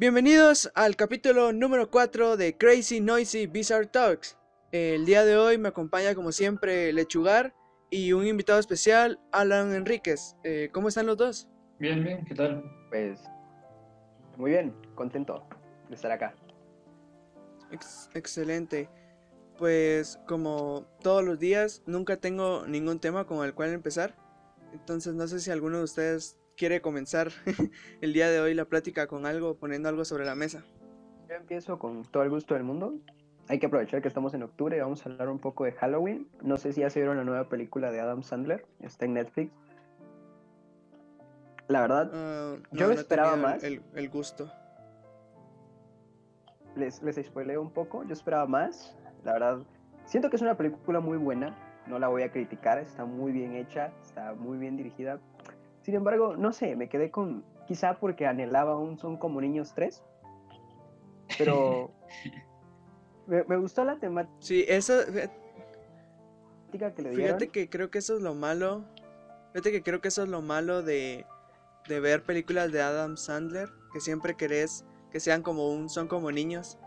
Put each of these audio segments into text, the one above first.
Bienvenidos al capítulo número 4 de Crazy Noisy Bizarre Talks. El día de hoy me acompaña como siempre Lechugar y un invitado especial, Alan Enríquez. Eh, ¿Cómo están los dos? Bien, bien, ¿qué tal? Pues muy bien, contento de estar acá. Ex- excelente. Pues como todos los días, nunca tengo ningún tema con el cual empezar. Entonces no sé si alguno de ustedes quiere comenzar el día de hoy la plática con algo, poniendo algo sobre la mesa. Yo empiezo con todo el gusto del mundo. Hay que aprovechar que estamos en octubre y vamos a hablar un poco de Halloween. No sé si ya se vieron la nueva película de Adam Sandler, está en Netflix. La verdad, Ah, Yo he esperaba más. El, el gusto. les, les spoileo un poco, yo esperaba más. La verdad, siento que es una película muy buena, no la voy a criticar, está muy bien hecha, está muy bien dirigida. Sin embargo, no sé, me quedé con, quizá porque anhelaba un Son como niños 3, pero me, me gustó la temática Sí, eso, fíjate que le fíjate que creo que eso es lo malo. Fíjate que creo que eso es lo malo de, de ver películas de Adam Sandler, que siempre querés que sean como un, son como niños.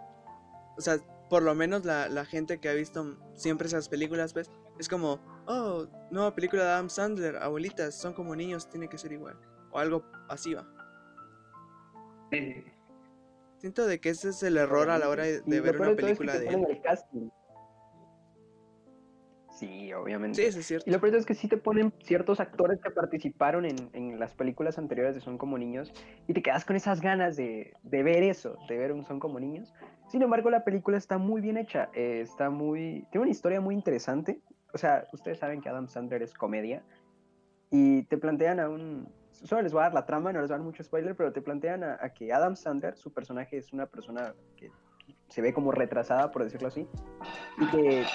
O sea, por lo menos la, la gente que ha visto siempre esas películas, pues, es como, oh, nueva película de Adam Sandler, abuelitas, son como niños, tiene que ser igual. O algo así va. Eh, Siento de que ese es el error a la hora de, ver una es que película de él. el casting. Sí, obviamente. Sí, eso es cierto. Y lo peor es que sí te ponen ciertos actores que participaron en, en las películas anteriores de Son como niños y te quedas con esas ganas de, de ver eso, de ver un Son como niños. Sin embargo, la película está muy bien hecha, eh, está muy... tiene una historia muy interesante. O sea, ustedes saben que Adam Sandler es comedia y te plantean a un... Solo les voy a dar la trama, no les voy a dar mucho spoiler, pero te plantean a, que Adam Sandler, su personaje es una persona que se ve como retrasada, por decirlo así, y que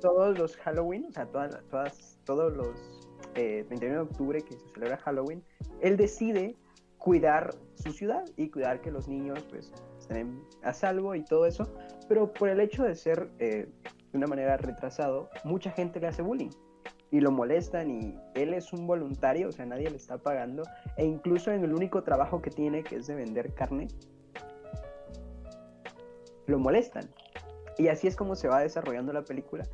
todos los Halloween, o sea, todas, todas, todos los eh, 31 de octubre que se celebra Halloween, él decide cuidar su ciudad y cuidar que los niños pues estén a salvo y todo eso, pero por el hecho de ser eh, de una manera retrasado, mucha gente le hace bullying y lo molestan y él es un voluntario, o sea, nadie le está pagando e incluso en el único trabajo que tiene, que es de vender carne, lo molestan. Y así es como se va desarrollando la película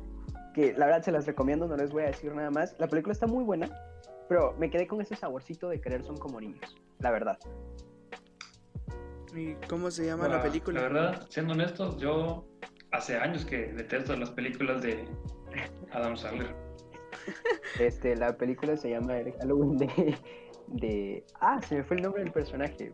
que la verdad se las recomiendo, no les voy a decir nada más. La película está muy buena, pero me quedé con ese saborcito de querer son como niños, la verdad. ¿Y cómo se llama la película? La verdad, siendo honestos, yo hace años que detesto las películas de Adam Sandler. Este, la película se llama El Halloween de, de... Ah, se me fue el nombre del personaje.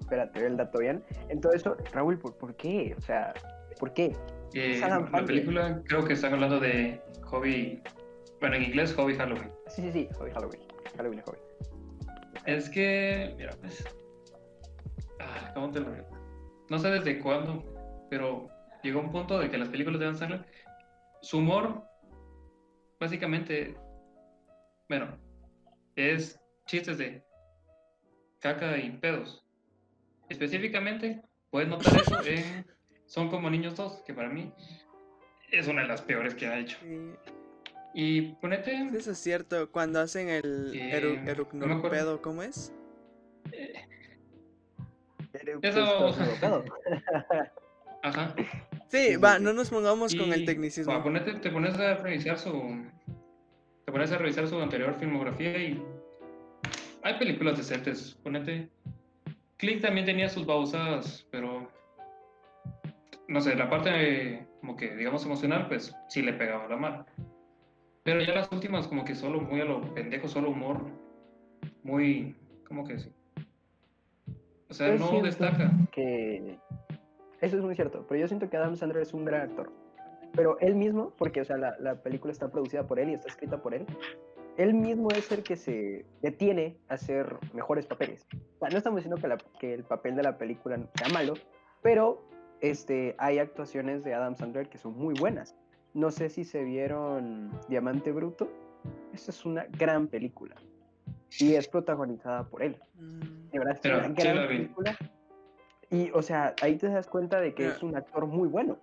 Espérate, el dato bien. Entonces, eso, Raúl, ¿por, por qué? O sea, ¿por qué? Eh, la película creo que están hablando de Hobby, bueno, en inglés Hobby Halloween. Sí, sí, sí, Hobby Halloween. Halloween es Hobby. Es que, mira, pues, ah, ¿cómo te lo? No sé desde cuándo, pero llegó un punto de que las películas de Adam Sandler, su humor, básicamente, bueno, es chistes de caca y pedos. Específicamente, puedes notar eso en Son como niños dos, que para mí es una de las peores que ha hecho. Sí, Y ponete, eso es cierto, cuando hacen el Eh, eru- no me erucnorpedo, acuerdo. ¿cómo es? Pero, Eso-. ajá. Sí, Sí, va, sí, no nos pongamos con el tecnicismo. bueno, ponete- te pones a revisar su te pones a revisar su anterior filmografía y hay películas decentes ponete. Click también tenía sus babosadas pero no sé la parte como que digamos emocional pues sí le pegaba la mano pero ya las últimas como que solo muy a lo pendejo solo humor muy como que sí o sea no destaca. que eso es muy cierto, pero yo siento que Adam Sandler es un gran actor. Pero él mismo, porque o sea, la, la película está producida por él y está escrita por él, él mismo es el que se detiene a hacer mejores papeles. O sea, no estamos diciendo que, la- que el papel de la película sea malo, pero este, hay actuaciones de Adam Sandler que son muy buenas. No sé si se vieron Diamante Bruto. Esa es una gran película. Y es protagonizada por él. De verdad, es Pero, una gran la vi. Y, o sea, ahí te das cuenta de que Mira. es un actor muy bueno.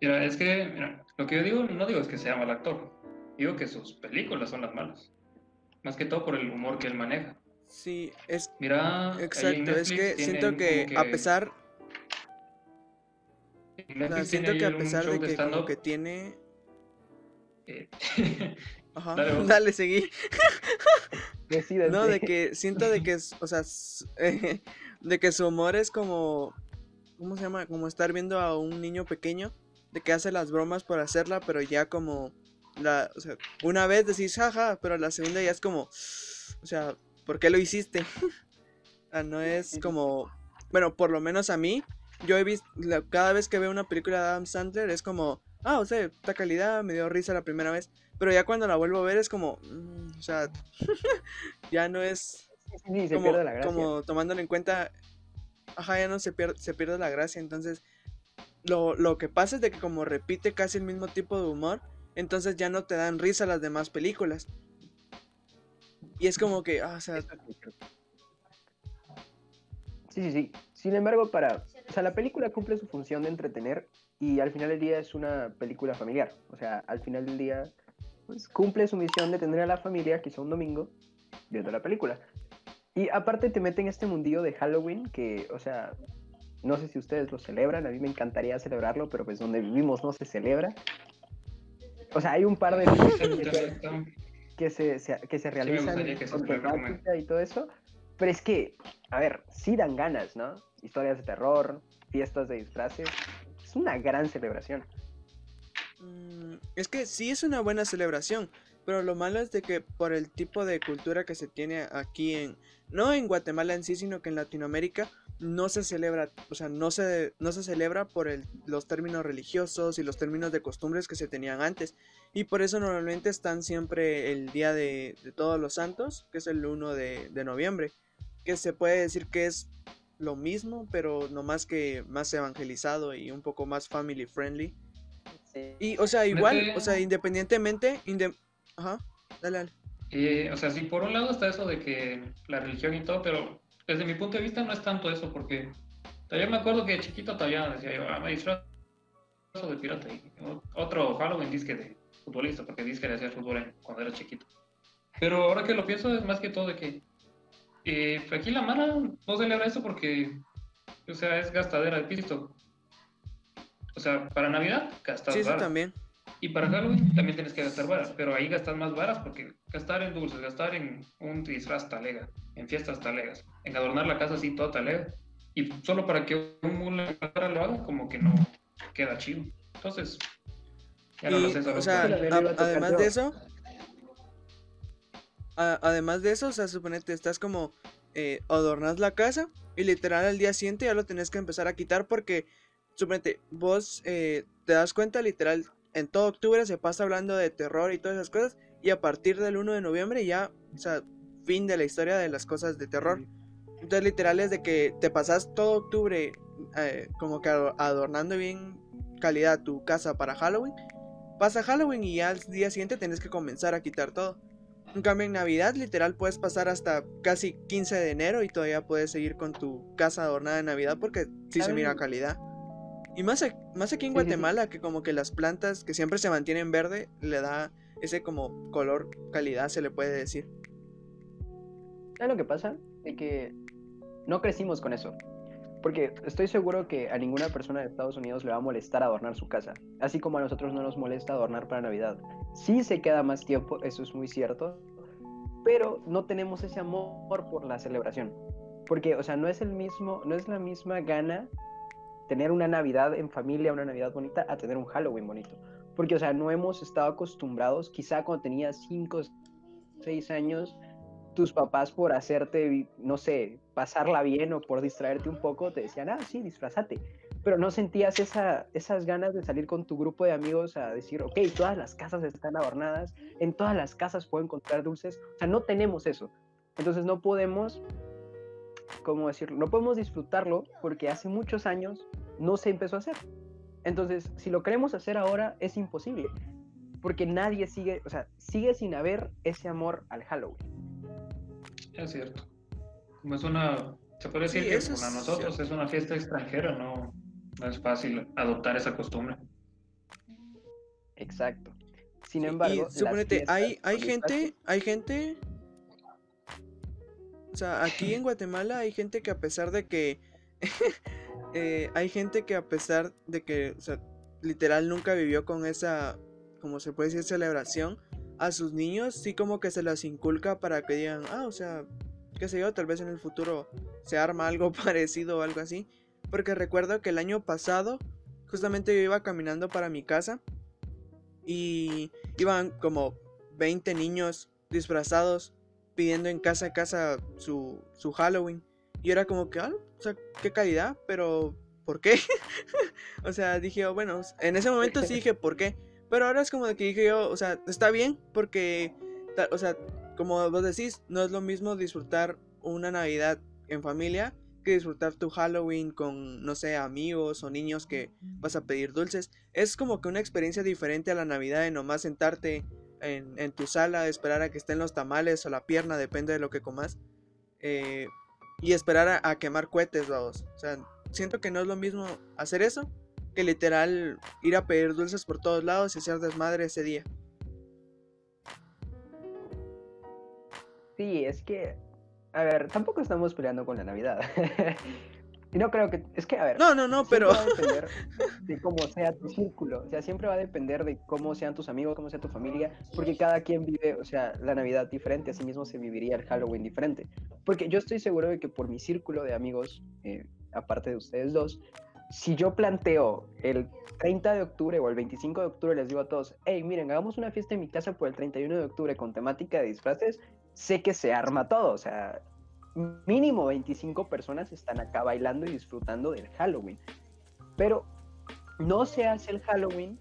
Mira, es que, mira, lo que yo digo, no digo es que sea mal actor, digo que sus películas son las malas. Más que todo por el humor que él maneja. Sí, es Mira, exacto, es que siento que a pesar, o sea, siento que a pesar de que como que tiene, eh, ajá, Dale, dale, seguí. Decídanse. No, de que siento de que es, o sea, s- de que su humor es como, ¿cómo se llama? Como estar viendo a un niño pequeño, de que hace las bromas por hacerla, pero ya como, la, o sea, una vez decís jaja, pero la segunda ya es como, o sea, ¿por qué lo hiciste? Ah, no es como, bueno, por lo menos a mí, yo he visto, cada vez que veo una película de Adam Sandler es como, ah, o sea, esta calidad me dio risa la primera vez, pero ya cuando la vuelvo a ver es como, mm, o sea, ya no es Sí, se como, pierde la gracia. como tomándolo en cuenta, ajá, ya no se pierde, se pierde la gracia. Entonces, lo, lo que pasa es de que como repite casi el mismo tipo de humor, entonces ya no te dan risa las demás películas. Y es como que, ah, o sea. Sí, sí, sí. Sin embargo, para. O sea, la película cumple su función de entretener y al final del día es una película familiar. O sea, al final del día, pues cumple su misión de tener a la familia, quizá un domingo, viendo la película. Y aparte te meten este mundillo de Halloween que, o sea, no sé si ustedes lo celebran, a mí me encantaría celebrarlo, pero pues donde vivimos no se celebra. O sea, hay un par de que se, se- que se realizan gustaría que se con temática y todo eso. Pero es que, a ver, sí dan ganas, ¿no? Historias de terror, fiestas de disfraces. Es una gran celebración. mm, es que sí es una buena celebración, pero lo malo es de que por el tipo de cultura que se tiene aquí en, no en Guatemala en sí, sino que en Latinoamérica, no se celebra, o sea, no se, no se celebra por el- los términos religiosos y los términos de costumbres que se tenían antes. Y por eso normalmente están siempre el día de, de todos los santos, que es el 1 de, de noviembre, que se puede decir que es lo mismo, pero no más que más evangelizado y un poco más family friendly. Y, o sea, igual, o sea, independientemente, inde- ajá, dale, dale. O sea, sí, por un lado está eso de que la religión y todo, pero desde mi punto de vista no es tanto eso, porque todavía me acuerdo que de chiquito todavía decía yo, ah, me disfrazo de pirata. Y otro Halloween disque de futbolista, porque disque le hacía fútbol cuando era chiquito. Pero ahora que lo pienso es más que todo de que eh, aquí la mala no celebra eso porque, o sea, es gastadera de pisto. O sea, para Navidad gastas Sí, eso también. Y para Halloween también tienes que gastar varas, pero ahí gastas más varas porque gastar en dulces, gastar en un disfraz talega, en fiestas talegas, en adornar la casa así toda talega, y solo para que un mula lo haga, como que no queda chido. Entonces, ya no Y, lo sé, solo o sea, a- además de eso, a- además de eso, o sea, suponete, estás como eh, adornas la casa y literal al día siguiente ya lo tenés que empezar a quitar porque, suponete, vos eh, te das cuenta literal, en todo octubre se pasa hablando de terror y todas esas cosas y a partir del 1 de noviembre ya, o sea, fin de la historia de las cosas de terror. Entonces literal es de que te pasas todo octubre eh, como que ado- adornando bien calidad tu casa para Halloween. Pasa Halloween y ya al día siguiente tienes que comenzar a quitar todo. En cambio en Navidad literal puedes pasar hasta casi 15 de enero y todavía puedes seguir con tu casa adornada de Navidad porque sí se mira calidad. Y más, a- más aquí en. Guatemala que como que las plantas que siempre se mantienen verde le da ese como color calidad se le puede decir. ¿Sabes lo que pasa? De que no crecimos con eso. Porque estoy seguro que a ninguna persona de Estados Unidos le va a molestar adornar su casa. Así como a nosotros no nos molesta adornar para Navidad. Sí se queda más tiempo, eso es muy cierto. Pero no tenemos ese amor por la celebración. Porque, o sea, no es el mismo, no es la misma gana tener una Navidad en familia, una Navidad bonita, a tener un Halloween bonito. Porque, o sea, no hemos estado acostumbrados, quizá cuando tenías 5, 6 años, tus papás por hacerte, no sé, pasarla bien o por distraerte un poco, te decían, ah, sí, disfrazate. Pero no sentías esa, esas ganas de salir con tu grupo de amigos a decir, ok, todas las casas están adornadas, en todas las casas puedo encontrar dulces. O sea, no tenemos eso. Entonces no podemos, ¿cómo decirlo? No podemos disfrutarlo porque hace muchos años no se empezó a hacer. Entonces, si lo queremos hacer ahora, es imposible. Porque nadie sigue, o sea, sigue sin haber ese amor al Halloween. Es cierto. Como es una, se puede decir Sí, que para es nosotros cierto. es una fiesta extranjera, no, no es fácil adoptar esa costumbre. Exacto. Sin Sí, embargo, y suponete, hay, fiestas hay gente, hay gente. O sea, aquí en Guatemala hay gente que a pesar de que... eh, hay gente que a pesar de que, o sea, literal nunca vivió con esa, como se puede decir, celebración, a sus niños sí como que se las inculca para que digan, ah, o sea, qué sé yo, tal vez en el futuro se arma algo parecido o algo así. Porque recuerdo que el año pasado, justamente yo iba caminando para mi casa y iban como 20 niños disfrazados pidiendo en casa a casa su, su Halloween. Y era como que, ah, o sea, qué calidad, pero ¿por qué? o sea, dije, oh, bueno, en ese momento sí dije, ¿por qué? Pero ahora es como de que dije yo, o sea, está bien, porque, o sea, como vos decís, no es lo mismo disfrutar una Navidad en familia que disfrutar tu Halloween con, no sé, amigos o niños que vas a pedir dulces. Es como que una experiencia diferente a la Navidad de nomás sentarte en, tu sala, esperar a que estén los tamales o la pierna, depende de lo que comas. Eh, y esperar a, quemar cohetes, vamos. O sea, siento que no es lo mismo hacer eso que literal ir a pedir dulces por todos lados y hacer desmadre ese día. Sí, es que, a ver, tampoco estamos peleando con la Navidad. Y no creo que. Es que, a ver. No, no, no, pero. Va a depender de cómo sea tu círculo. O sea, siempre va a depender de cómo sean tus amigos, cómo sea tu familia. Porque cada quien vive, o sea, la Navidad diferente. Así mismo se viviría el Halloween diferente. Porque yo estoy seguro de que por mi círculo de amigos, eh, aparte de ustedes dos, si yo planteo el 30 de octubre o el 25 de octubre, les digo a todos: hey, miren, hagamos una fiesta en mi casa por el 31 de octubre con temática de disfraces. Sé que se arma todo. O sea, mínimo 25 personas están acá bailando y disfrutando del Halloween. Pero no se hace el Halloween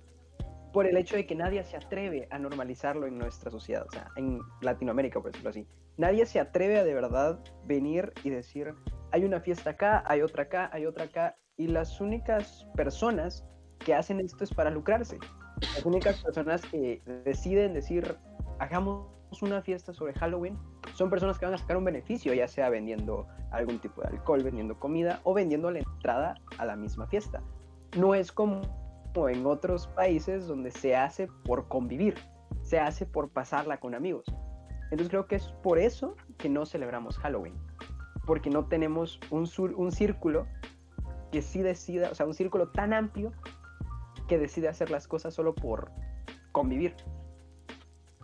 por el hecho de que nadie se atreve a normalizarlo en nuestra sociedad, o sea, en Latinoamérica, por decirlo así. Nadie se atreve a de verdad venir y decir, hay una fiesta acá, hay otra acá, hay otra acá, y las únicas personas que hacen esto es para lucrarse. Las únicas personas que deciden decir, hagamos una fiesta sobre Halloween, son personas que van a sacar un beneficio, ya sea vendiendo algún tipo de alcohol, vendiendo comida o vendiendo la entrada a la misma fiesta. No es como en otros países donde se hace por convivir, se hace por pasarla con amigos. Entonces creo que es por eso que no celebramos Halloween, porque no tenemos un, círculo que sí decida, o sea, un círculo tan amplio que decide hacer las cosas solo por convivir.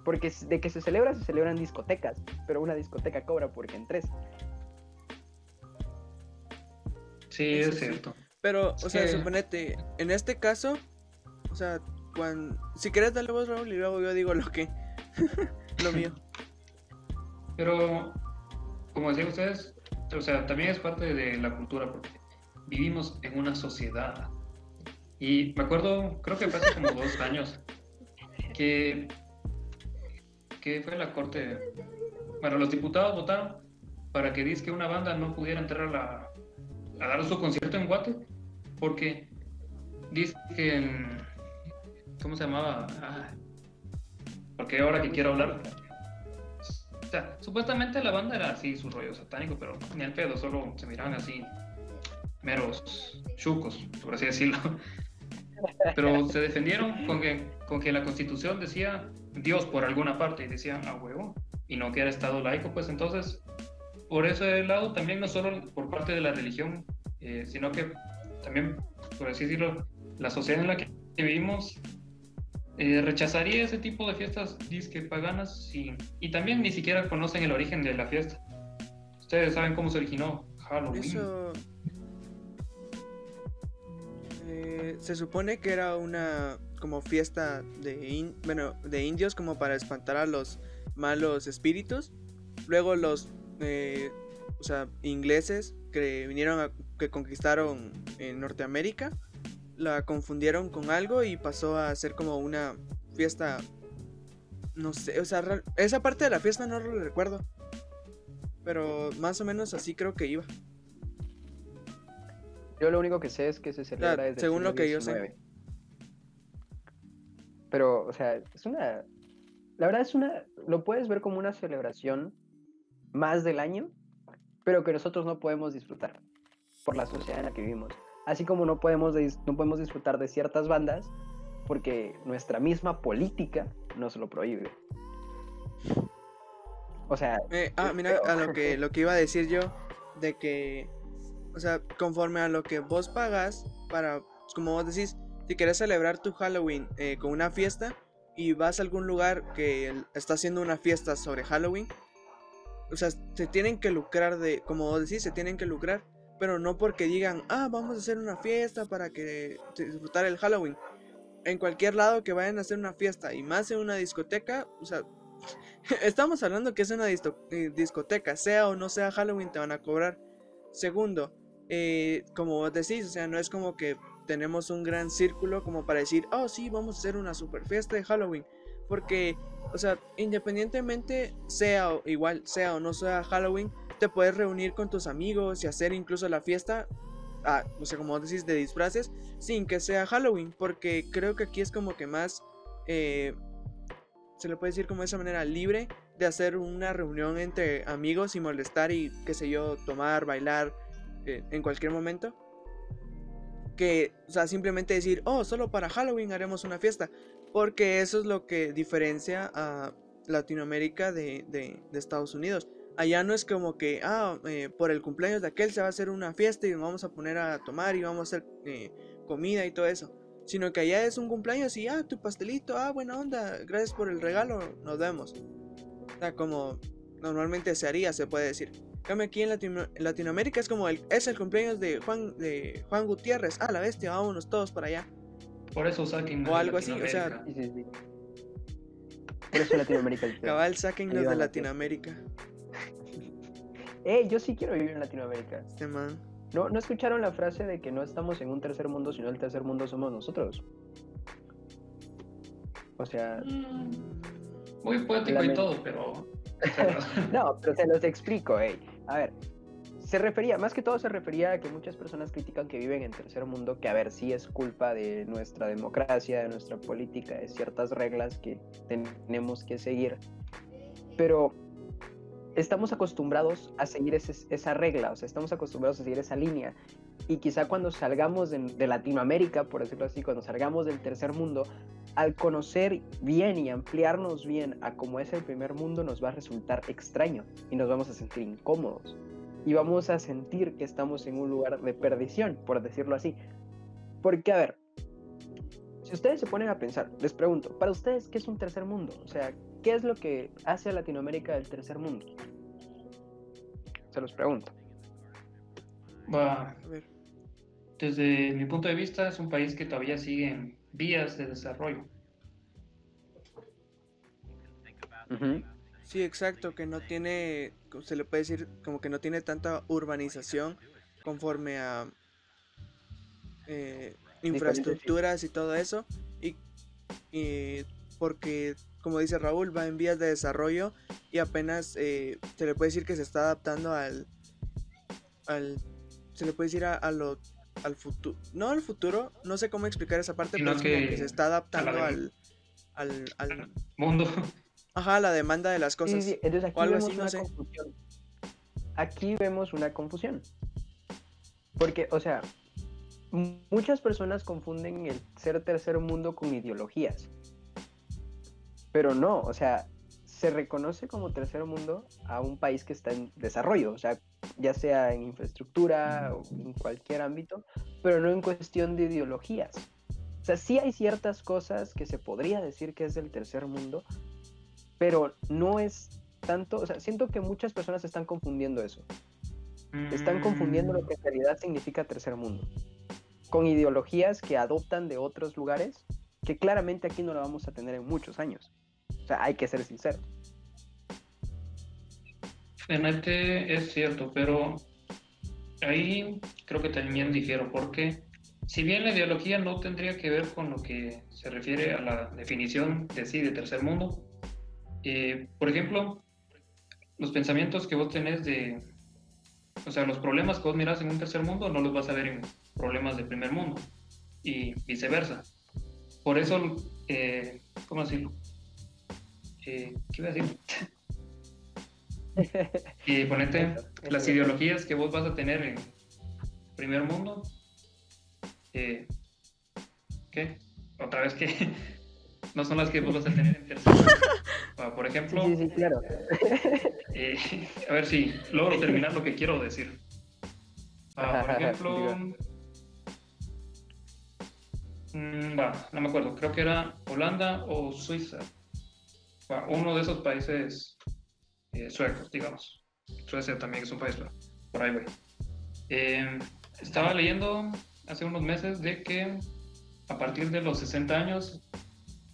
Porque de que se celebra, se celebran discotecas, pero una discoteca cobra porque en tres. Sí, es cierto. Pero, o sea, suponete, en este caso, o sea, cuando, si quieres darle voz, Raúl, y luego yo digo lo que, lo mío. Pero, como decían ustedes, o sea, también es parte de la cultura, porque vivimos en una sociedad. Y me acuerdo, creo que fue hace como dos años, que que fue la corte. Bueno, los diputados votaron para que dice que una banda no pudiera entrar a, la, a dar su concierto en Guate, porque dice que en, ¿cómo se llamaba? Ah, porque ahora que quiero hablar. O sea, supuestamente la banda era así, su rollo satánico, pero ni al pedo, solo se miraban así, meros chucos, por así decirlo. Pero se defendieron con que, con que la constitución decía Dios por alguna parte y decían a huevo y no que era Estado laico, pues entonces por ese lado también no solo por parte de la religión, eh, sino que también, por así decirlo, la sociedad en la que vivimos eh, rechazaría ese tipo de fiestas disque paganas y, y, también ni siquiera conocen el origen de la fiesta. Ustedes saben cómo se originó Halloween. Eh, se supone que era una como fiesta de, bueno, de indios como para espantar a los malos espíritus. Luego los eh, o sea, ingleses que vinieron a, que conquistaron en Norteamérica la confundieron con algo y pasó a ser como una fiesta no sé, o sea, esa parte de la fiesta no lo recuerdo. Pero más o menos así creo que iba. Yo lo único que sé es que se celebra desde según lo que yo sé. Pero, o sea, es una. La verdad es una. Lo puedes ver como una celebración más del año, pero que nosotros no podemos disfrutar por la sociedad en la que vivimos. Así como no podemos, no podemos disfrutar de ciertas bandas porque nuestra misma política nos lo prohíbe. O sea, Eh, ah, mira, a lo que, lo que iba a decir yo, de que, o sea, conforme a lo que vos pagas para, como vos decís, si quieres celebrar tu Halloween eh, con una fiesta y vas a algún lugar que está haciendo una fiesta sobre Halloween, o sea, se tienen que lucrar de, como decís, se tienen que lucrar, pero no porque digan, ah, vamos a hacer una fiesta para que disfrutar el Halloween. En cualquier lado que vayan a hacer una fiesta y más en una discoteca, o sea, estamos hablando que es una eh, discoteca, sea o no sea Halloween, te van a cobrar. Segundo, eh, como vos decís, o sea, no es como que tenemos un gran círculo como para decir, oh sí, vamos a hacer una super fiesta de Halloween. Porque, o sea, independientemente sea o igual, sea o no sea Halloween, te puedes reunir con tus amigos y hacer incluso la fiesta, ah, o sea, como decís, de disfraces, sin que sea Halloween. Porque creo que aquí es como que más, eh, se le puede decir como de esa manera, libre de hacer una reunión entre amigos y molestar y, qué sé yo, tomar, bailar eh, en cualquier momento. Que, o sea, simplemente decir, oh, solo para Halloween haremos una fiesta. Porque eso es lo que diferencia a Latinoamérica de, de- Estados Unidos. Allá no es como que, ah, eh, por el cumpleaños de aquel se va a hacer una fiesta y nos vamos a poner a tomar y vamos a hacer eh, comida y todo eso. Sino que allá es un cumpleaños y, ah, tu pastelito, ah, buena onda, gracias por el regalo, nos vemos. O sea, como normalmente se haría, se puede decir. Cambio aquí en, Latino- en Latinoamérica es como el, es el cumpleaños de Juan, de Juan Gutiérrez. Ah, la bestia, vámonos todos para allá. Por eso saquen O algo así, o sea, Latinoamérica. sí, sí, sí. Por eso Latinoamérica. Cabal, sáquennos de Latinoamérica. Eh, yo sí quiero vivir en Latinoamérica. Este man. ¿No, ¿No escucharon la frase de que no estamos en un tercer mundo, sino el tercer mundo somos nosotros? O sea, Mm, Muy poético y todo, pero. no, pero se los explico, ey. A ver, se refería, más que todo se refería a que muchas personas critican que viven en tercer mundo, que a ver, sí es culpa de nuestra democracia, de nuestra política, de ciertas reglas que tenemos que seguir. Pero estamos acostumbrados a seguir esa regla, o sea, estamos acostumbrados a seguir esa línea. Y quizá cuando salgamos de, de Latinoamérica, por decirlo así, cuando salgamos del tercer mundo, al conocer bien y ampliarnos bien a cómo es el primer mundo, nos va a resultar extraño y nos vamos a sentir incómodos. Y vamos a sentir que estamos en un lugar de perdición, por decirlo así. Porque, a ver, si ustedes se ponen a pensar, les pregunto, para ustedes, ¿qué es un tercer mundo? O sea, ¿qué es lo que hace a Latinoamérica el tercer mundo? Se los pregunto. Ver. desde mi punto de vista, es un país que todavía sigue en vías de desarrollo. Sí, exacto, que no tiene, se le puede decir como que no tiene tanta urbanización conforme a eh, infraestructuras y todo eso. Y, y porque, como dice Raúl, va en vías de desarrollo y apenas eh, se le puede decir que se está adaptando al, al se le puede decir a, a lo, al futuro, no al futuro, no sé cómo explicar esa parte, pero es como que que se está adaptando al, al, al, Mundo. ajá, a la demanda de las Sí, cosas. sí, Entonces aquí o algo vemos así, no una sé. confusión. Aquí vemos una confusión. Porque, o sea, muchas personas confunden el ser tercer mundo con ideologías. Pero no, o sea, se reconoce como tercer mundo a un país que está en desarrollo, o sea, ya sea en infraestructura o en cualquier ámbito, pero no en cuestión de ideologías. O sea, sí hay ciertas cosas que se podría decir que es del tercer mundo, pero no es tanto, o sea, siento que muchas personas están confundiendo eso. Están confundiendo lo que en realidad significa tercer mundo. Con ideologías que adoptan de otros lugares, que claramente aquí no lo vamos a tener en muchos años. O sea, hay que ser sinceros. En este es cierto, pero ahí creo que también difiero, porque si bien la ideología no tendría que ver con lo que se refiere a la definición de sí de tercer mundo, eh, por ejemplo, los pensamientos que vos tenés de, o sea, los problemas que vos mirás en un tercer mundo no los vas a ver en problemas de primer mundo y viceversa. Por eso, eh, ¿cómo decirlo? Eh, ¿Qué iba a decir? Y ponete las ideologías que vos vas a tener en primer mundo. eh, ¿Qué? Otra vez que. no son las que vos vas a tener en tercera. Ah, por ejemplo, Sí, sí, claro. eh, a ver si logro terminar lo que quiero decir. Ah, por ejemplo, mm, no me acuerdo, creo que era Holanda o Suiza. Uno de esos países eh, suecos, digamos. Suecia también es un país, pero por ahí voy. Eh, estaba leyendo hace unos meses de que a partir de los 60 años,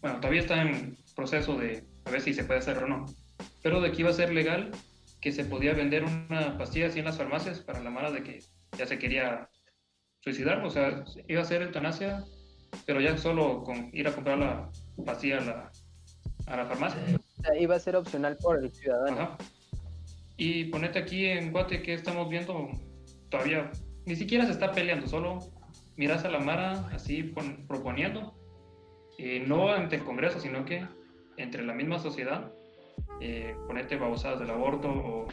bueno, todavía está en proceso de a ver si se puede hacer o no, pero de que iba a ser legal que se podía vender una pastilla así en las farmacias para la mara de que ya se quería suicidar, o sea, iba a ser eutanasia, pero ya solo con ir a comprar la pastilla la, a la farmacia. Iba a ser opcional por el ciudadano. Ajá. Y ponete aquí en Guate que estamos viendo todavía, ni siquiera se está peleando, solo miras a la Mara así pon- proponiendo, eh, no ante el Congreso, sino que entre la misma sociedad, eh, ponete babosadas del aborto o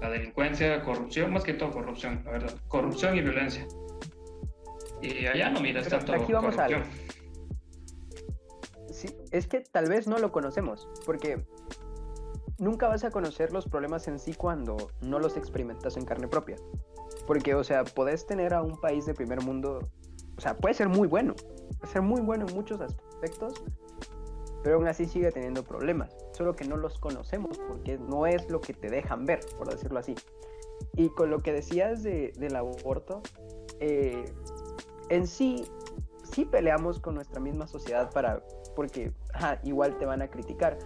la delincuencia, corrupción, más que todo corrupción, la verdad, corrupción y violencia. Y allá no miras tanto aquí vamos corrupción. Es que tal vez no lo conocemos, porque nunca vas a conocer los problemas en sí cuando no los experimentas en carne propia. Porque, o sea, podés tener a un país de primer mundo, o sea, puede ser muy bueno, puede ser muy bueno en muchos aspectos, pero aún así sigue teniendo problemas, solo que no los conocemos porque no es lo que te dejan ver, por decirlo así. Y con lo que decías de, del aborto, eh, en sí, sí peleamos con nuestra misma sociedad para, porque ajá, igual te van a criticar,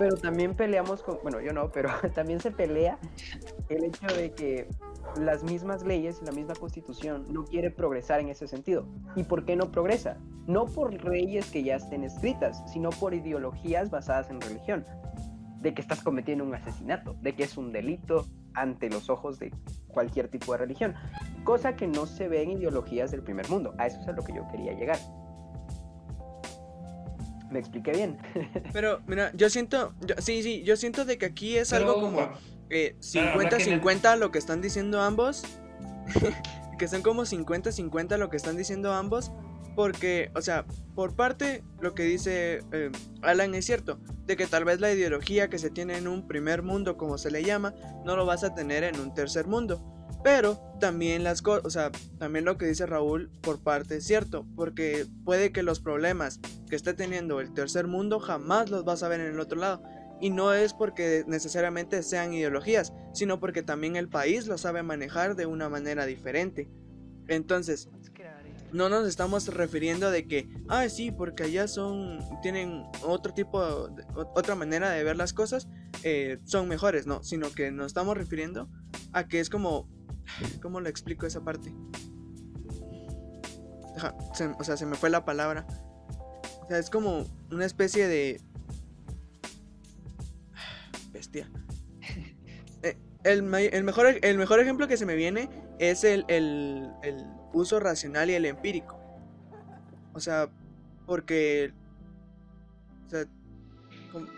pero también peleamos con, bueno, yo no, pero también se pelea el hecho de que las mismas leyes la misma constitución no quiere progresar en ese sentido. ¿Y por qué no progresa? No por leyes que ya estén escritas, sino por ideologías basadas en religión. De que estás cometiendo un asesinato, de que es un delito ante los ojos de cualquier tipo de religión. Cosa que no se ve en ideologías del primer mundo. A eso es a lo que yo quería llegar. ¿Me expliqué bien? Pero, mira, yo siento, yo- sí, sí, yo siento de que aquí es Pero, algo como va, eh, habrá que 50-50 lo que están diciendo ambos. que son como 50-50 lo que están diciendo ambos. Porque, o sea, por parte, lo que dice eh, Alan es cierto, de que tal vez la ideología que se tiene en un primer mundo, como se le llama, no lo vas a tener en un tercer mundo. Pero también las cosas, o sea, también lo que dice Raúl por parte es cierto, porque puede que los problemas que esté teniendo el tercer mundo jamás los vas a ver en el otro lado. Y no es porque necesariamente sean ideologías, sino porque también el país lo sabe manejar de una manera diferente. Entonces, no nos estamos refiriendo de que, ah, sí, porque allá son, tienen otro tipo, de- otra manera de ver las cosas, eh, son mejores, no, sino que nos estamos refiriendo a que es como, ¿cómo le explico esa parte? Deja, se- o sea, se me fue la palabra. O sea, es como una especie de... Bestia. Eh, El, mejor, el mejor ejemplo que se me viene es el, el- el uso racional y el empírico. O sea, porque... O sea,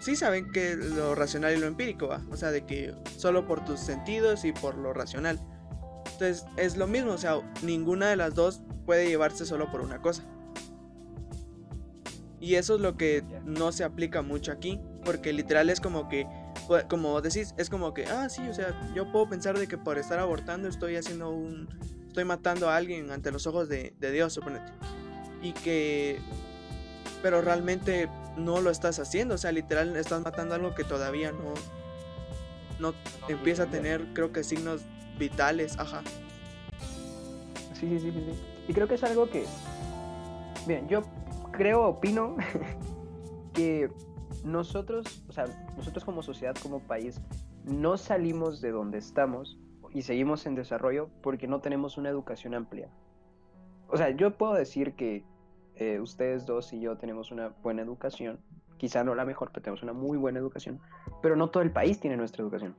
sí saben que lo racional y lo empírico va. O sea, de que solo por tus sentidos y por lo racional. Entonces es lo mismo, o sea, ninguna de las dos puede llevarse solo por una cosa. Y eso es lo que no se aplica mucho aquí, porque literal es como que, pu- como decís, es como que, ah, sí, o sea, yo puedo pensar de que por estar abortando estoy haciendo un, estoy matando a alguien ante los ojos de, de Dios, suponete. Y que, pero realmente no lo estás haciendo, o sea, literal estás matando algo que todavía no, no empieza a tener, creo que signos vitales, ajá. Sí, sí, sí, sí. Y creo que es algo que, bien, yo creo, opino que nosotros, o sea, nosotros como sociedad, como país, no salimos de donde estamos y seguimos en desarrollo porque no tenemos una educación amplia. O sea, yo puedo decir que eh, ustedes dos y yo tenemos una buena educación, quizá no la mejor, pero tenemos una muy buena educación, pero no todo el país tiene nuestra educación.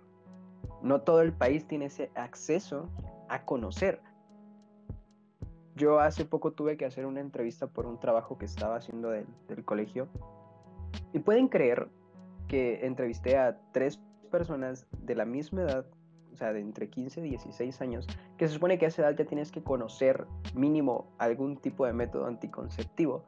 No todo el país tiene ese acceso a conocer. Yo hace poco tuve que hacer una entrevista por un trabajo que estaba haciendo del, colegio. Y pueden creer que entrevisté a tres personas de la misma edad, o sea, de entre 15 y 16 años, que se supone que a esa edad ya tienes que conocer mínimo algún tipo de método anticonceptivo.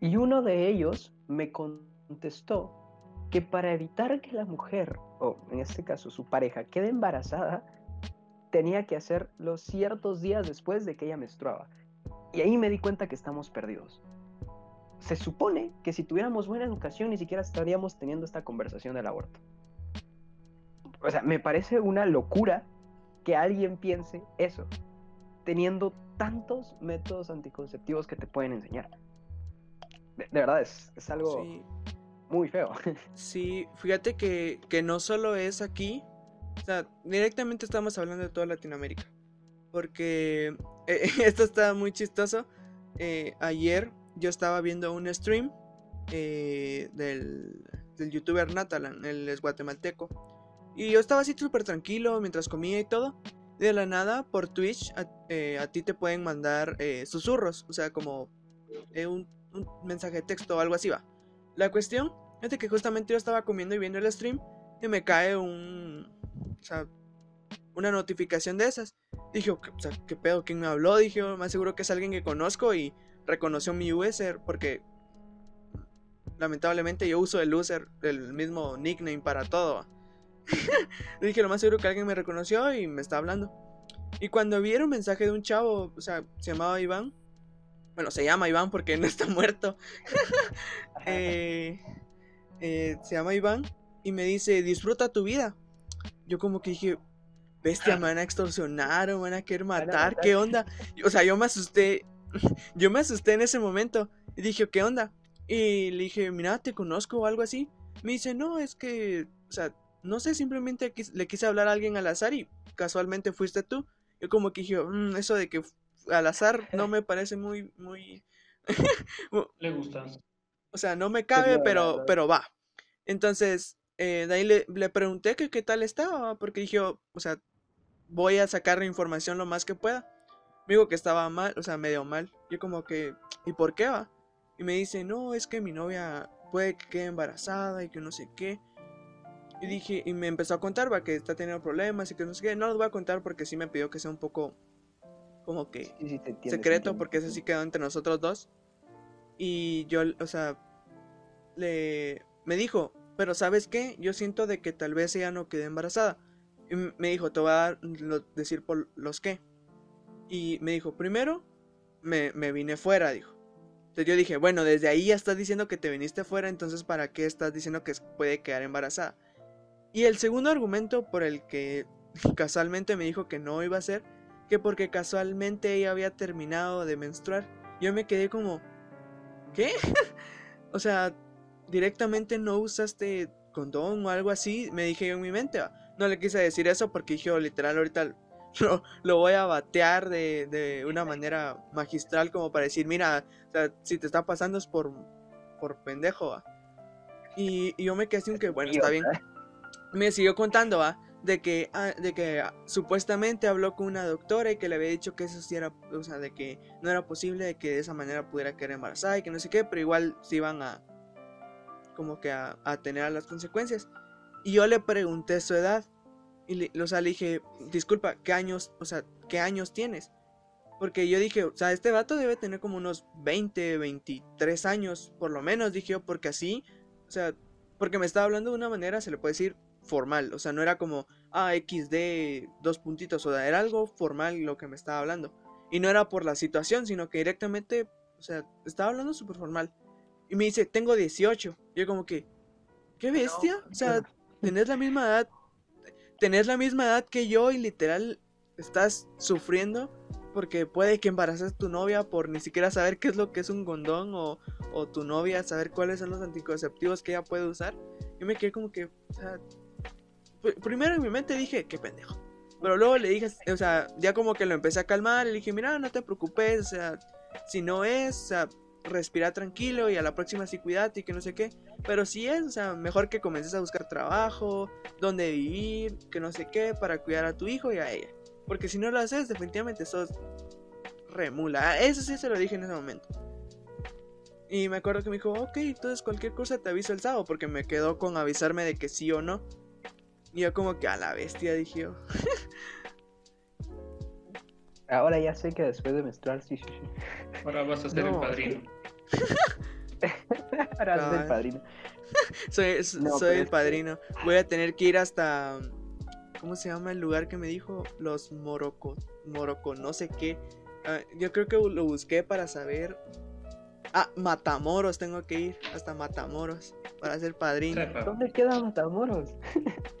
Y uno de ellos me contestó que para evitar que la mujer, o en este caso su pareja, quede embarazada, tenía que hacerlo ciertos días después de que ella menstruaba. Y ahí me di cuenta que estamos perdidos. Se supone que si tuviéramos buena educación ni siquiera estaríamos teniendo esta conversación del aborto. O sea, me parece una locura que alguien piense eso, teniendo tantos métodos anticonceptivos que te pueden enseñar. De, verdad, es, es algo muy feo. Sí, fíjate que, que no solo es aquí, o sea, directamente estamos hablando de toda Latinoamérica. Porque eh, esto está muy chistoso. Eh, ayer yo estaba viendo un stream eh, del, del, youtuber Natalan, él es guatemalteco. Y yo estaba así súper tranquilo mientras comía y todo. De la nada, por Twitch, a, ti te pueden mandar susurros, o sea, como un, un, mensaje de texto o algo así va. La cuestión es de que justamente yo estaba comiendo y viendo el stream y me cae un, o sea, una notificación de esas. Dije, o sea, ¿qué pedo? ¿Quién me habló? Dije, más seguro que es alguien que conozco y reconoció mi user porque lamentablemente yo uso el user, el mismo nickname para todo. Dije, lo más seguro que alguien me reconoció y me está hablando. Y cuando vi un mensaje de un chavo, o sea, se llamaba Iván. Bueno, se llama Iván porque no está muerto. Eh, eh, se llama Iván y me dice, disfruta tu vida yo como que dije, bestia, me van a extorsionar o me van a querer matar, ¿qué onda? O sea, yo me asusté, yo me asusté en ese momento y dije, ¿qué onda? Y le dije, mira, te conozco o algo así. Me dice, no, es que, o sea, no sé, simplemente le quise hablar a alguien al azar y casualmente fuiste tú. Yo como que dije, mm, eso de que al azar no me parece muy, muy... le gusta. O sea, no me cabe, pero, pero va. Entonces, eh, de ahí le, le pregunté que qué tal estaba, porque dije, o sea, voy a sacar la información lo más que pueda. Me dijo que estaba mal, o sea, medio mal. Yo como que, ¿y por qué va? Y me dice, no, es que mi novia puede que quede embarazada y que no sé qué. Y dije, y me empezó a contar, va, que está teniendo problemas y que no sé qué. No los voy a contar porque sí me pidió que sea un poco, como que, secreto, porque eso sí quedó entre nosotros dos. Y yo, o sea, le, me dijo, pero ¿sabes qué? Yo siento de que tal vez ella no quede embarazada. Y me dijo, te voy a decir por los qué. Y me dijo, primero, me, me vine fuera, dijo. Entonces yo dije, bueno, desde ahí ya estás diciendo que te viniste fuera, entonces ¿para qué estás diciendo que puede quedar embarazada? Y el segundo argumento por el que casualmente me dijo que no iba a ser, que porque casualmente ella había terminado de menstruar. Yo me quedé como, ¿qué? o sea, directamente no usaste condón o algo así, me dije yo en mi mente. No le quise decir eso porque dije, oh, literal, ahorita lo, lo, voy a batear de, de, una manera magistral como para decir, mira, o sea, si te está pasando es por, por pendejo. Y, y, yo me quedé así que, bueno, está bien. Me siguió contando, ¿va? De que, ah, de que supuestamente habló con una doctora y que le había dicho que eso sí era, o sea, de que no era posible de que de esa manera pudiera quedar embarazada y que no sé qué, pero igual se iban a, como que a, tener las consecuencias. Y yo le pregunté su edad. Y le, o dije, disculpa, ¿qué años, o sea, qué años tienes? Porque yo dije, o sea, este vato debe tener como unos 20, 23 años, por lo menos, dije yo, porque así, o sea, porque me estaba hablando de una manera, se le puede decir, formal. O sea, no era como, ah, XD, dos puntitos, o sea, era algo formal lo que me estaba hablando. Y no era por la situación, sino que directamente, o sea, estaba hablando súper formal. Y me dice, tengo 18. Y yo como que, ¿qué bestia? O sea, tenés la misma edad, tenés la misma edad que yo y literal estás sufriendo porque puede que embarazas a tu novia por ni siquiera saber qué es lo que es un gondón o, o tu novia saber cuáles son los anticonceptivos que ella puede usar. Yo me quedé como que, o sea, primero en mi mente dije, qué pendejo. Pero luego le dije, o sea, ya como que lo empecé a calmar, le dije, mira, no te preocupes, o sea, si no es, o sea, respira tranquilo y a la próxima sí cuídate y que no sé qué. Pero si es, o sea, mejor que comiences a buscar trabajo, donde vivir, que no sé qué, para cuidar a tu hijo y a ella. Porque si no lo haces, definitivamente sos remula. Eso sí se lo dije en ese momento. Y me acuerdo que me dijo, ok, entonces cualquier cosa te aviso el sábado, porque me quedó con avisarme de que sí o no. Y yo como que a la bestia dije yo. Ahora ya sé que después de menstruar, sí, sí, sí. Ahora vas a ser el padrino. Ahora soy el Cabal. padrino. Soy, No, el que- padrino. Voy a tener que ir hasta. ¿Cómo se llama el lugar que me dijo? Los Morocco. Morocco, no sé qué. Ah, yo creo que lo busqué para saber. Ah, Matamoros tengo que ir. Hasta Matamoros. Para ser padrino. ¿Dónde queda Matamoros?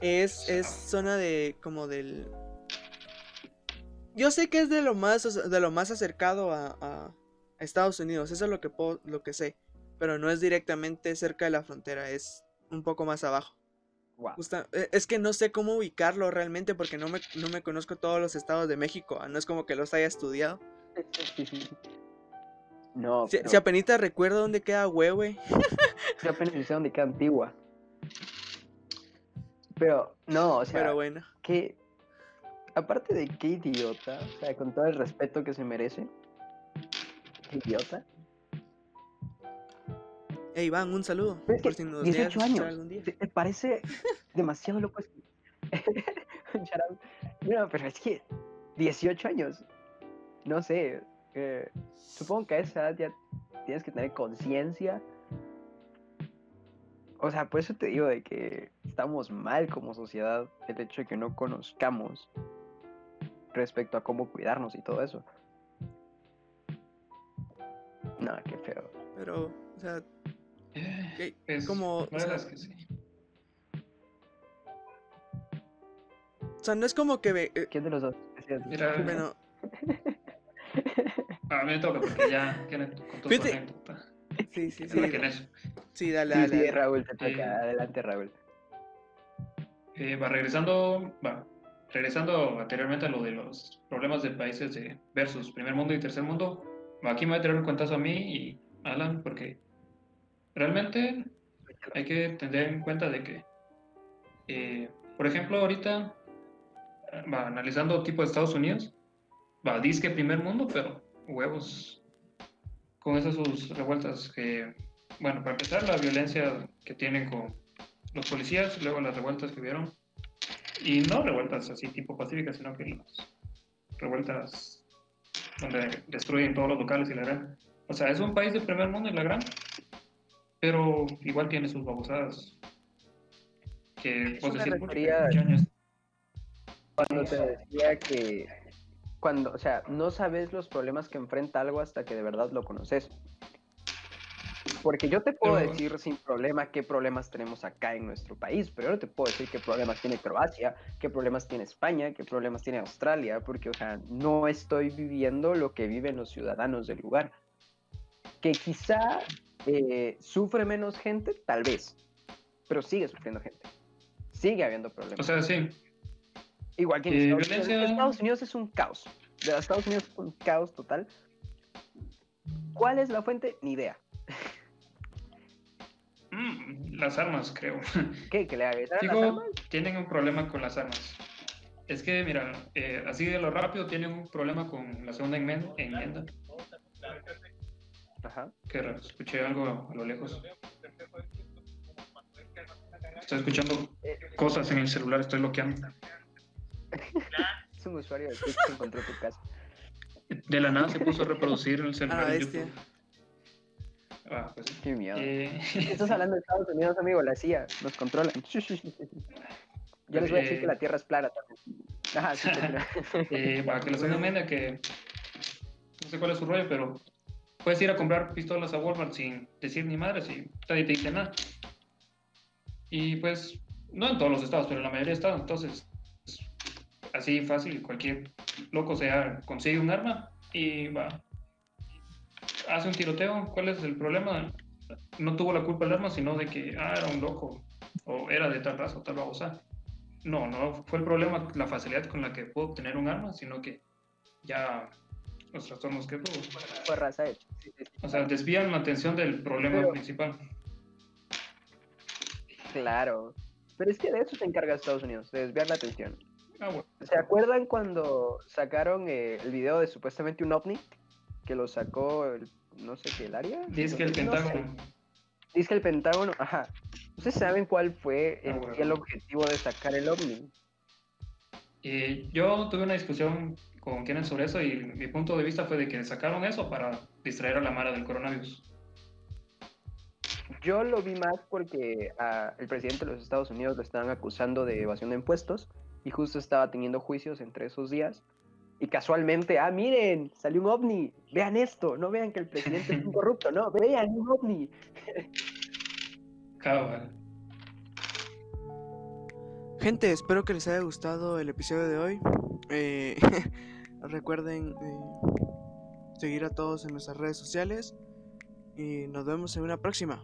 Es, es zona de. como del. Yo sé que es de lo más, de lo más acercado a, a Estados Unidos. Eso es lo que puedo- lo que sé. Pero no es directamente cerca de la frontera. Es un poco más abajo. Justa- eh, es que no sé cómo ubicarlo realmente porque no me, no me conozco todos los estados de México. ah, No es como que los haya estudiado. No, Si, pero si apenas recuerdo dónde queda Huehue. yo apenas sé dónde queda Antigua. Pero, no, o sea, Pero bueno. que aparte de qué idiota, o sea, con todo el respeto que se merece, qué idiota. Hey, Iván, un saludo. Es Por que si nos 18 llegas a escuchar años. algún día. te- parece demasiado loco. No, pero es que 18 años, no sé, eh, supongo que a esa edad ya tienes que tener conciencia. O sea, por eso te digo de que estamos mal como sociedad el hecho de que no conozcamos respecto a cómo cuidarnos y todo eso. No, qué feo. Pero, o sea, Eh, ¿qué- pues, como, la o sea, es que sí. o sea, no es como que... ve- eh, ¿Quién de los dos? Mira, bueno, a mí me toca porque ya contó su Fíjate- anécdota. sí, sí, sí. Sí, dale, dale. sí. Raúl, te toca. Eh, Adelante, Raúl. Eh, va regresando, va, regresando anteriormente a lo de los problemas de países de versus primer mundo y tercer mundo, aquí me voy a tirar un cuentazo a mí y a Alan, porque realmente hay que tener en cuenta de que, eh, por ejemplo, ahorita, va, analizando tipo de Estados Unidos, va, disque primer mundo, pero huevos con esas sus revueltas que, bueno, para empezar, la violencia que tienen con los policías, luego las revueltas que vieron, y no revueltas así tipo pacíficas, sino que las revueltas donde destruyen todos los locales y la gran. O sea, es un país de primer mundo y la gran, pero igual tiene sus babosadas. Que vos me decís, refería- "¿Qué años?". Cuando te decía que cuando, o sea, no sabes los problemas que enfrenta algo hasta que de verdad lo conoces. Porque yo te puedo Pero- decir sin problema qué problemas tenemos acá en nuestro país, pero yo no te puedo decir qué problemas tiene Croacia, qué problemas tiene España, qué problemas tiene Australia, porque, o sea, no estoy viviendo lo que viven los ciudadanos del lugar. Que quizá eh, sufre menos gente, tal vez, pero sigue sufriendo gente. Sigue habiendo problemas. O sea, sí, Igual que en Eh, Estados, Unidos. Estados Unidos es un caos. De Estados Unidos es un caos total. ¿Cuál es la fuente? Ni idea. Las armas, creo. ¿Qué? ¿Que le agregaron las Digo, armas? tienen un problema con las armas. Es que, mira, eh, así de lo rápido, tienen un problema con la segunda enmen- enmienda. Ajá. Que re- escuché algo a lo lejos. Estoy escuchando Eh, cosas en el celular, estoy bloqueando. es un usuario de Twitch que encontró tu casa. De la nada se puso a reproducir el celular Ah, en bestia. YouTube. Ah, pues. Qué miedo. Eh, Estás hablando de Estados Unidos, amigo. La CIA nos controlan. Yo les voy a decir que la Tierra es plana también. Ajá, sí, continúa. eh, para que segunda enmienda, que no sé cuál es su rollo, pero puedes ir a comprar pistolas a Walmart sin decir ni madre, si nadie te dice nada. Y pues, no en todos los estados, pero en la mayoría de estados, entonces, es así fácil, cualquier loco sea, consigue un arma y va, hace un tiroteo. ¿Cuál es el problema? No tuvo la culpa el arma, sino de que, ah, era un loco, o era de tal raza o tal babosa. No, no fue el problema la facilidad con la que pudo obtener un arma, sino que ya los trastornos que tuvo. Fue raza hecha. Sí, sí, sí. O sea, desvían la atención del problema Pero- principal. Claro. Pero es que de eso se encarga Estados Unidos, de desviar la atención. Ah, bueno. ¿Se acuerdan cuando sacaron eh, el video de supuestamente un ovni? Que lo sacó el, no sé qué, el área. Dice que el No sé. Pentágono. Dice que el Pentágono, ajá. ¿Ustedes saben cuál fue Ah, bueno. el objetivo de sacar el ovni? Eh, yo tuve una discusión con Kenan sobre eso y mi punto de vista fue de que sacaron eso para distraer a la mara del coronavirus. Yo lo vi más porque ah, el presidente de los Estados Unidos lo estaban acusando de evasión de impuestos y justo estaba teniendo juicios entre esos días. Y casualmente, ah, miren, salió un ovni, vean esto, no vean que el presidente es un corrupto, no, vean un ovni. Cabal. Gente, espero que les haya gustado el episodio de hoy. Eh, recuerden eh, seguir a todos en nuestras redes sociales y nos vemos en una próxima.